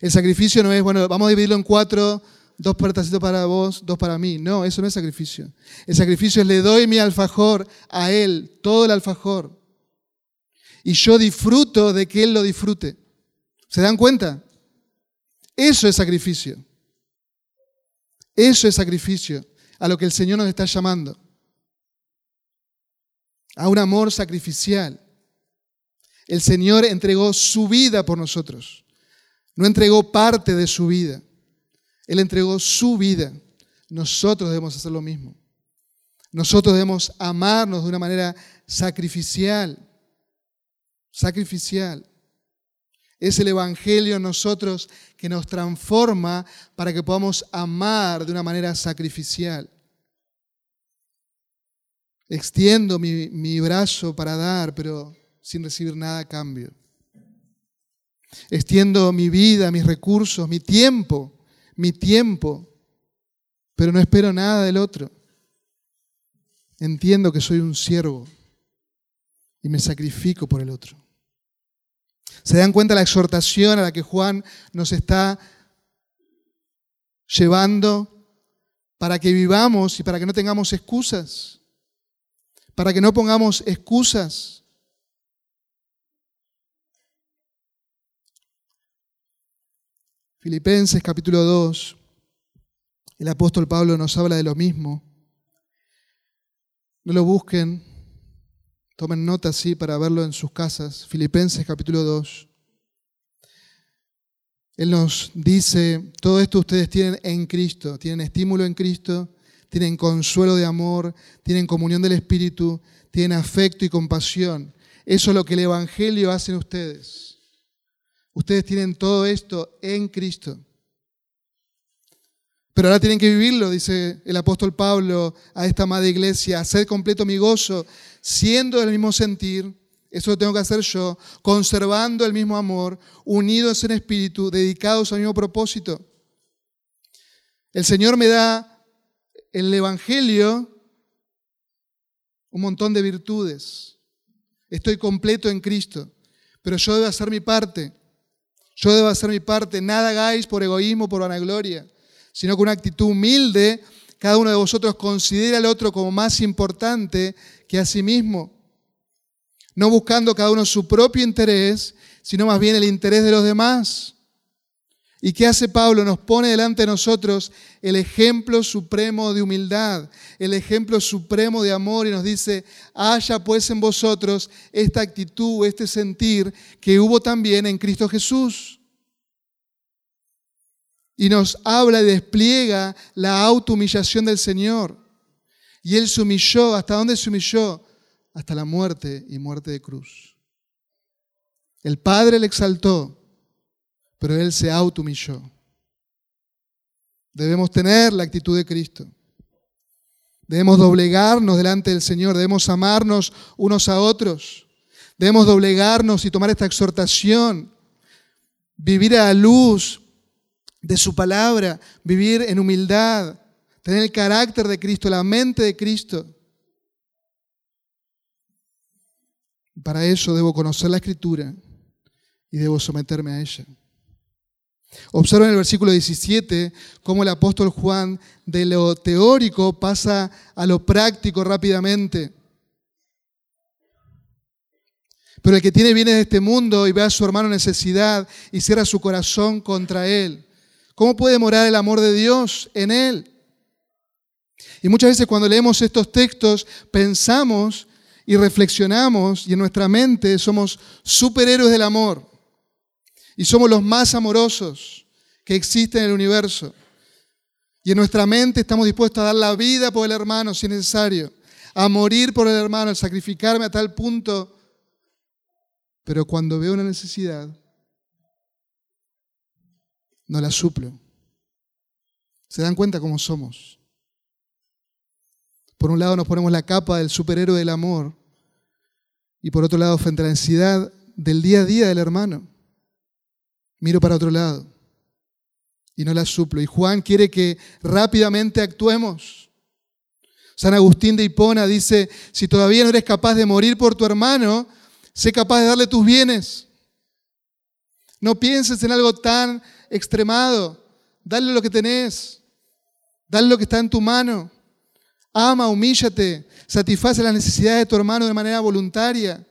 El sacrificio no es, bueno, vamos a dividirlo en cuatro, dos pedacitos para vos, dos para mí. No, eso no es sacrificio. El sacrificio es le doy mi alfajor a él, todo el alfajor. Y yo disfruto de que él lo disfrute. ¿Se dan cuenta? Eso es sacrificio. Eso es sacrificio, a lo que el Señor nos está llamando. A un amor sacrificial. El Señor entregó su vida por nosotros. No entregó parte de su vida. Él entregó su vida. Nosotros debemos hacer lo mismo. Nosotros debemos amarnos de una manera sacrificial. Sacrificial. Es el Evangelio nosotros que nos transforma para que podamos amar de una manera sacrificial. Extiendo mi, mi brazo para dar, pero sin recibir nada a cambio. Extiendo mi vida, mis recursos, mi tiempo, mi tiempo, pero no espero nada del otro. Entiendo que soy un siervo y me sacrifico por el otro. ¿Se dan cuenta la exhortación a la que Juan nos está llevando para que vivamos y para que no tengamos excusas? Para que no pongamos excusas. Filipenses capítulo 2, el apóstol Pablo nos habla de lo mismo. No lo busquen, Tomen nota así para verlo en sus casas. Filipenses capítulo 2. Él nos dice, todo esto ustedes tienen en Cristo, tienen estímulo en Cristo, tienen consuelo de amor, tienen comunión del Espíritu, tienen afecto y compasión. Eso es lo que el Evangelio hace en ustedes. Ustedes tienen todo esto en Cristo. Pero ahora tienen que vivirlo, dice el apóstol Pablo a esta amada iglesia, hacer completo mi gozo, siendo del mismo sentir, eso lo tengo que hacer yo, conservando el mismo amor, unidos en espíritu, dedicados al mismo propósito. El Señor me da el Evangelio un montón de virtudes. Estoy completo en Cristo, pero yo debo hacer mi parte. Yo debo hacer mi parte. Nada hagáis por egoísmo, por vanagloria sino con una actitud humilde, cada uno de vosotros considera al otro como más importante que a sí mismo, no buscando cada uno su propio interés, sino más bien el interés de los demás. ¿Y qué hace Pablo? Nos pone delante de nosotros el ejemplo supremo de humildad, el ejemplo supremo de amor y nos dice, haya pues en vosotros esta actitud, este sentir que hubo también en Cristo Jesús y nos habla y despliega la autohumillación del Señor. Y Él se humilló, ¿hasta dónde se humilló? Hasta la muerte y muerte de cruz. El Padre le exaltó, pero Él se autohumilló. Debemos tener la actitud de Cristo. Debemos doblegarnos delante del Señor, debemos amarnos unos a otros. Debemos doblegarnos y tomar esta exhortación, vivir a la luz, de su palabra, vivir en humildad, tener el carácter de Cristo, la mente de Cristo. Para eso debo conocer la escritura y debo someterme a ella. Observa en el versículo 17 cómo el apóstol Juan de lo teórico pasa a lo práctico rápidamente. Pero el que tiene bienes de este mundo y ve a su hermano necesidad y cierra su corazón contra él, ¿Cómo puede morar el amor de Dios en él? Y muchas veces cuando leemos estos textos pensamos y reflexionamos y en nuestra mente somos superhéroes del amor y somos los más amorosos que existen en el universo. Y en nuestra mente estamos dispuestos a dar la vida por el hermano si es necesario, a morir por el hermano, a sacrificarme a tal punto. Pero cuando veo una necesidad, no la suplo. ¿Se dan cuenta cómo somos? Por un lado nos ponemos la capa del superhéroe del amor y por otro lado frente a la necesidad del día a día del hermano, miro para otro lado y no la suplo. Y Juan quiere que rápidamente actuemos. San Agustín de Hipona dice, si todavía no eres capaz de morir por tu hermano, sé capaz de darle tus bienes. No pienses en algo tan extremado. Dale lo que tenés. Dale lo que está en tu mano. Ama, humíllate. Satisface las necesidades de tu hermano de manera voluntaria.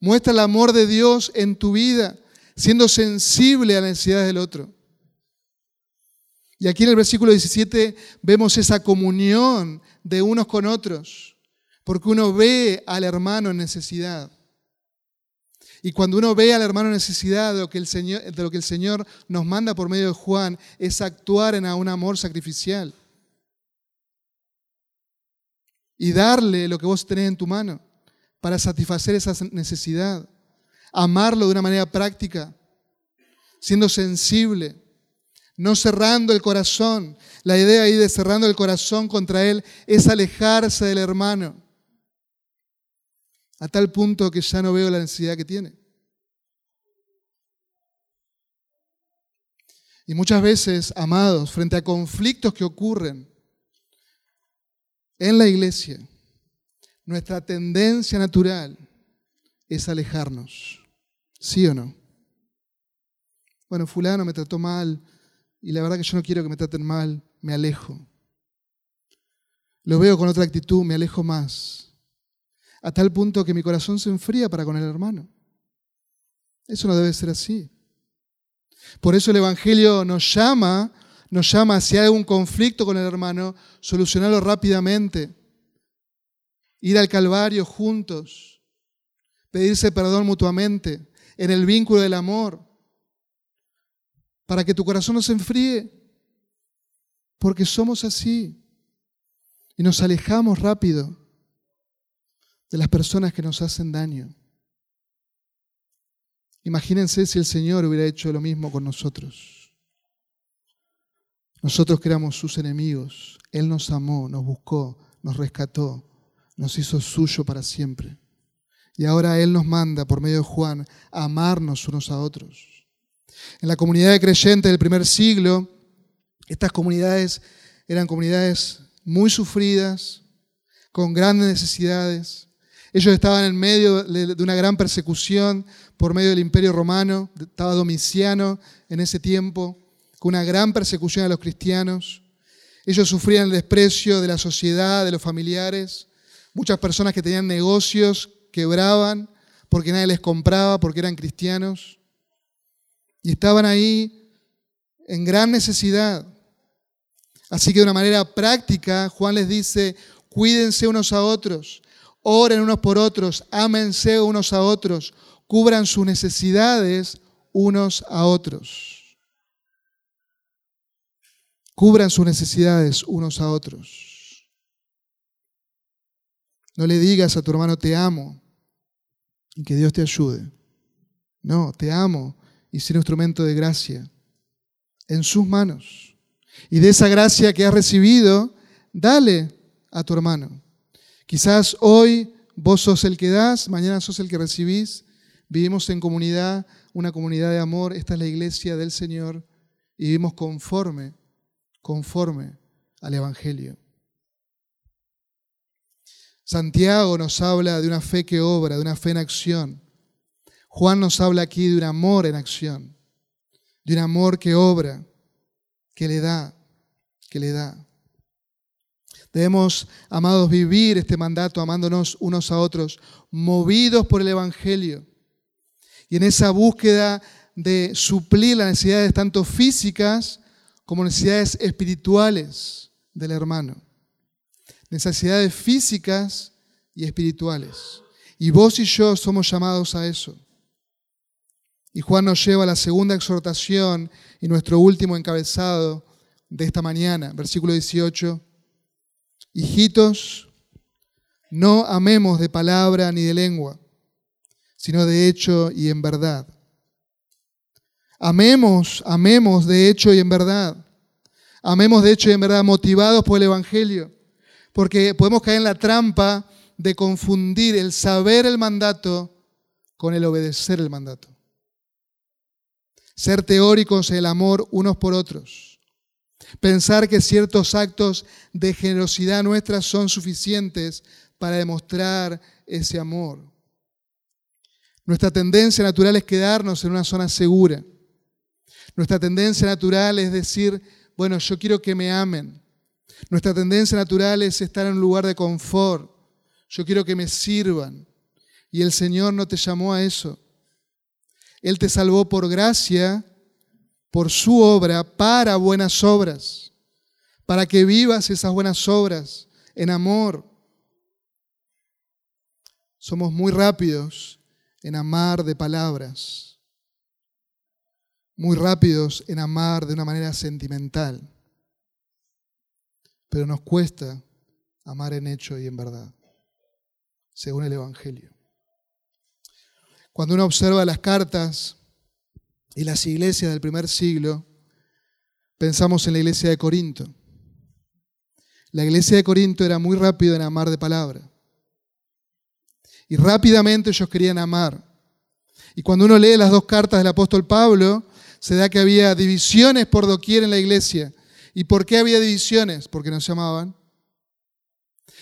Muestra el amor de Dios en tu vida, siendo sensible a las necesidades del otro. Y aquí en el versículo 17 vemos esa comunión de unos con otros, porque uno ve al hermano en necesidad. Y cuando uno ve al hermano en necesidad de lo, que el Señor, de lo que el Señor nos manda por medio de Juan, es actuar en un amor sacrificial. Y darle lo que vos tenés en tu mano para satisfacer esa necesidad. Amarlo de una manera práctica, siendo sensible, no cerrando el corazón. La idea ahí de cerrando el corazón contra Él es alejarse del hermano a tal punto que ya no veo la necesidad que tiene. Y muchas veces, amados, frente a conflictos que ocurren en la iglesia, nuestra tendencia natural es alejarnos. ¿Sí o no? Bueno, fulano me trató mal y la verdad que yo no quiero que me traten mal, me alejo. Lo veo con otra actitud, me alejo más a tal punto que mi corazón se enfría para con el hermano. Eso no debe ser así. Por eso el Evangelio nos llama, nos llama, si hay algún conflicto con el hermano, solucionarlo rápidamente. Ir al Calvario juntos, pedirse perdón mutuamente, en el vínculo del amor, para que tu corazón no se enfríe, porque somos así y nos alejamos rápido de las personas que nos hacen daño. Imagínense si el Señor hubiera hecho lo mismo con nosotros. nosotros que éramos sus enemigos, Él nos amó, nos buscó, nos rescató, nos hizo suyo para siempre. Y ahora Él nos manda, por medio de Juan, amarnos unos a otros. En la comunidad de creyentes del primer siglo, estas comunidades eran comunidades muy sufridas, con grandes necesidades. Ellos estaban en medio de una gran persecución por medio del imperio romano, estaba Domiciano en ese tiempo, con una gran persecución a los cristianos. Ellos sufrían el desprecio de la sociedad, de los familiares. Muchas personas que tenían negocios quebraban porque nadie les compraba, porque eran cristianos. Y estaban ahí en gran necesidad. Así que de una manera práctica, Juan les dice, cuídense unos a otros, oren unos por otros, ámense unos a otros, cubran sus necesidades unos a otros. Cubran sus necesidades unos a otros. No le digas a tu hermano te amo y que Dios te ayude. No, te amo y ser instrumento de gracia en sus manos. Y de esa gracia que has recibido, dale a tu hermano. Quizás hoy vos sos el que das, mañana sos el que recibís. Vivimos en comunidad, una comunidad de amor. Esta es la iglesia del Señor y vivimos conforme, conforme al Evangelio. Santiago nos habla de una fe que obra, de una fe en acción. Juan nos habla aquí de un amor en acción, de un amor que obra, que le da, que le da. Debemos, amados, vivir este mandato amándonos unos a otros, movidos por el Evangelio. Y en esa búsqueda de suplir las necesidades tanto físicas como necesidades espirituales del hermano. Necesidades físicas y espirituales. Y vos y yo somos llamados a eso. Y Juan nos lleva a la segunda exhortación y nuestro último encabezado de esta mañana, versículo 18. Hijitos, no amemos de palabra ni de lengua, sino de hecho y en verdad. Amemos, amemos de hecho y en verdad. Amemos de hecho y en verdad motivados por el Evangelio, porque podemos caer en la trampa de confundir el saber el mandato con el obedecer el mandato. Ser teóricos en el amor unos por otros Pensar que ciertos actos de generosidad nuestra son suficientes para demostrar ese amor. Nuestra tendencia natural es quedarnos en una zona segura. Nuestra tendencia natural es decir, bueno, yo quiero que me amen. Nuestra tendencia natural es estar en un lugar de confort. Yo quiero que me sirvan. Y el Señor no te llamó a eso. Él te salvó por gracia por su obra para buenas obras, para que vivas esas buenas obras en amor. Somos muy rápidos en amar de palabras, muy rápidos en amar de una manera sentimental, pero nos cuesta amar en hecho y en verdad, según el Evangelio. Cuando uno observa las cartas, y las iglesias del primer siglo, pensamos en la iglesia de Corinto. La iglesia de Corinto era muy rápido en amar de palabra. Y rápidamente ellos querían amar. Y cuando uno lee las dos cartas del apóstol Pablo, se da que había divisiones por doquier en la iglesia. ¿Y por qué había divisiones? Porque no se amaban.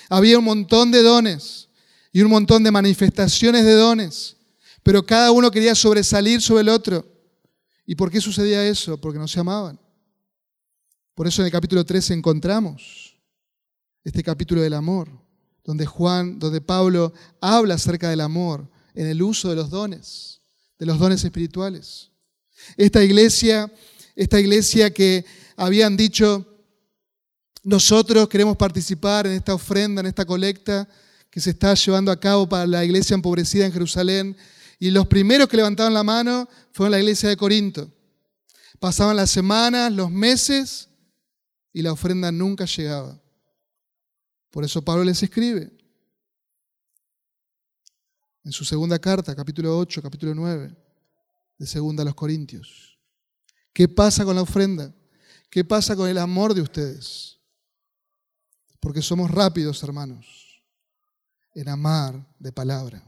Había un montón de dones y un montón de manifestaciones de dones, pero cada uno quería sobresalir sobre el otro. ¿Y por qué sucedía eso? Porque no se amaban. Por eso en el capítulo 13 encontramos este capítulo del amor, donde Juan, donde Pablo habla acerca del amor en el uso de los dones, de los dones espirituales. Esta iglesia, esta iglesia que habían dicho, nosotros queremos participar en esta ofrenda, en esta colecta que se está llevando a cabo para la iglesia empobrecida en Jerusalén, y los primeros que levantaron la mano fueron la iglesia de Corinto. Pasaban las semanas, los meses y la ofrenda nunca llegaba. Por eso Pablo les escribe en su segunda carta, capítulo 8, capítulo 9, de segunda a los Corintios. ¿Qué pasa con la ofrenda? ¿Qué pasa con el amor de ustedes? Porque somos rápidos, hermanos, en amar de palabra.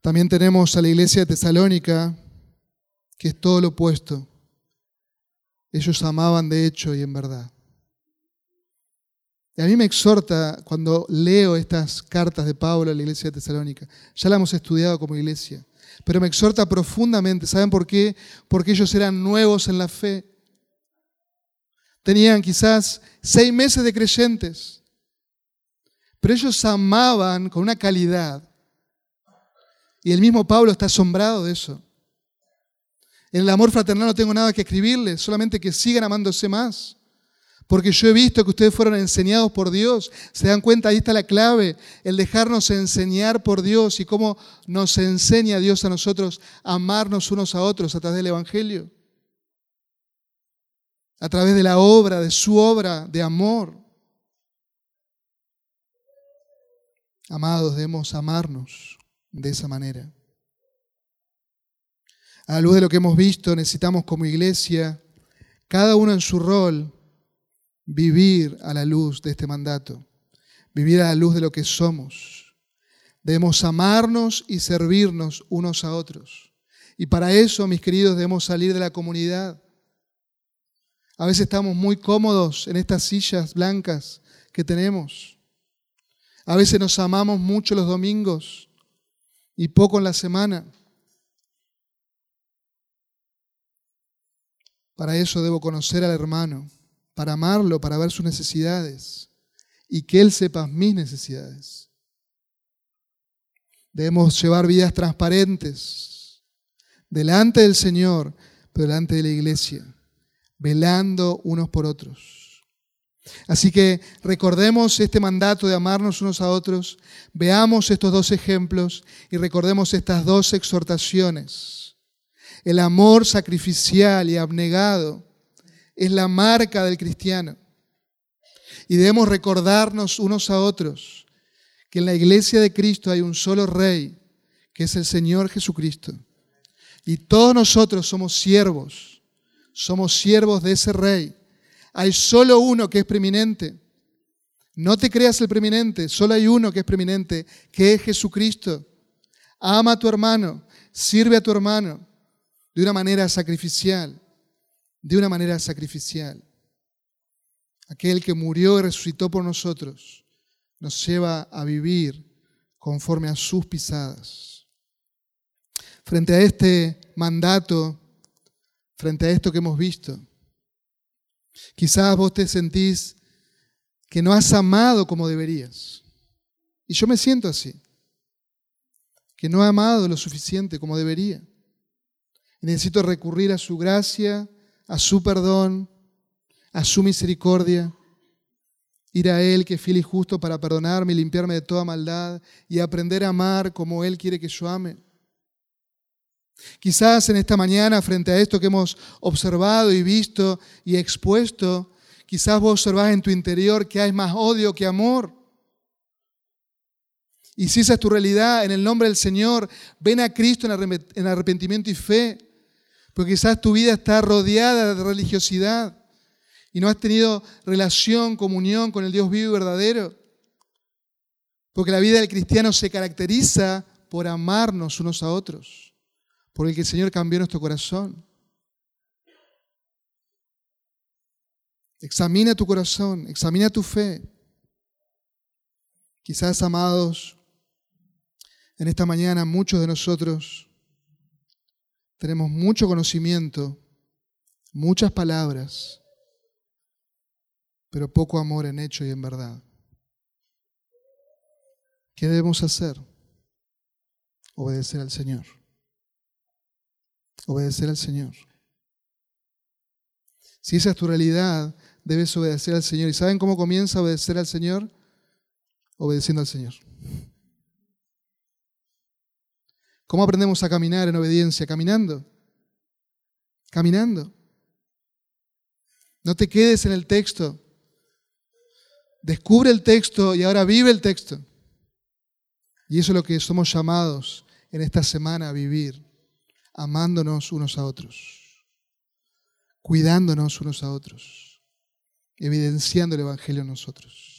También tenemos a la iglesia de Tesalónica, que es todo lo opuesto. Ellos amaban de hecho y en verdad. Y a mí me exhorta cuando leo estas cartas de Pablo a la iglesia de Tesalónica. Ya la hemos estudiado como iglesia, pero me exhorta profundamente. ¿Saben por qué? Porque ellos eran nuevos en la fe. Tenían quizás seis meses de creyentes, pero ellos amaban con una calidad. Y el mismo Pablo está asombrado de eso. En el amor fraternal no tengo nada que escribirles, solamente que sigan amándose más. Porque yo he visto que ustedes fueron enseñados por Dios. Se dan cuenta, ahí está la clave, el dejarnos enseñar por Dios y cómo nos enseña Dios a nosotros a amarnos unos a otros a través del Evangelio. A través de la obra, de su obra de amor. Amados, debemos amarnos de esa manera. A la luz de lo que hemos visto, necesitamos como iglesia, cada uno en su rol, vivir a la luz de este mandato, vivir a la luz de lo que somos. Debemos amarnos y servirnos unos a otros. Y para eso, mis queridos, debemos salir de la comunidad. A veces estamos muy cómodos en estas sillas blancas que tenemos. A veces nos amamos mucho los domingos y poco en la semana. Para eso debo conocer al hermano para amarlo, para ver sus necesidades y que Él sepa mis necesidades. Debemos llevar vidas transparentes delante del Señor, pero delante de la iglesia, velando unos por otros. Así que recordemos este mandato de amarnos unos a otros, veamos estos dos ejemplos y recordemos estas dos exhortaciones. El amor sacrificial y abnegado es la marca del cristiano. Y debemos recordarnos unos a otros que en la iglesia de Cristo hay un solo rey, que es el Señor Jesucristo. Y todos nosotros somos siervos, somos siervos de ese rey. Hay solo uno que es preeminente. No te creas el preeminente, solo hay uno que es preeminente, que es Jesucristo. Ama a tu hermano, sirve a tu hermano de una manera sacrificial de una manera sacrificial. Aquel que murió y resucitó por nosotros nos lleva a vivir conforme a sus pisadas. Frente a este mandato, frente a esto que hemos visto, quizás vos te sentís que no has amado como deberías. Y yo me siento así, que no he amado lo suficiente como debería. necesito recurrir a su gracia a su perdón, a su misericordia, ir a Él que es fiel y justo para perdonarme y limpiarme de toda maldad y aprender a amar como Él quiere que yo ame. Quizás en esta mañana, frente a esto que hemos observado y visto y expuesto, quizás vos observás en tu interior que hay más odio que amor. Y si esa es tu realidad, en el nombre del Señor, ven a Cristo en arrepentimiento y fe porque quizás tu vida está rodeada de religiosidad y no has tenido relación, comunión con el Dios vivo y verdadero. Porque la vida del cristiano se caracteriza por amarnos unos a otros, por el que el Señor cambió nuestro corazón. Examina tu corazón, examina tu fe. Quizás, amados, en esta mañana muchos de nosotros tenemos mucho conocimiento, muchas palabras, pero poco amor en hecho y en verdad. ¿Qué debemos hacer? Obedecer al Señor. Obedecer al Señor. Si esa es tu realidad, debes obedecer al Señor. ¿Y saben cómo comienza a obedecer al Señor? Obedeciendo al Señor. ¿Cómo aprendemos a caminar en obediencia? Caminando. Caminando. No te quedes en el texto. Descubre el texto y ahora vive el texto. Y eso es lo que somos llamados en esta semana a vivir, amándonos unos a otros. cuidándonos unos a otros, evidenciando el Evangelio en nosotros.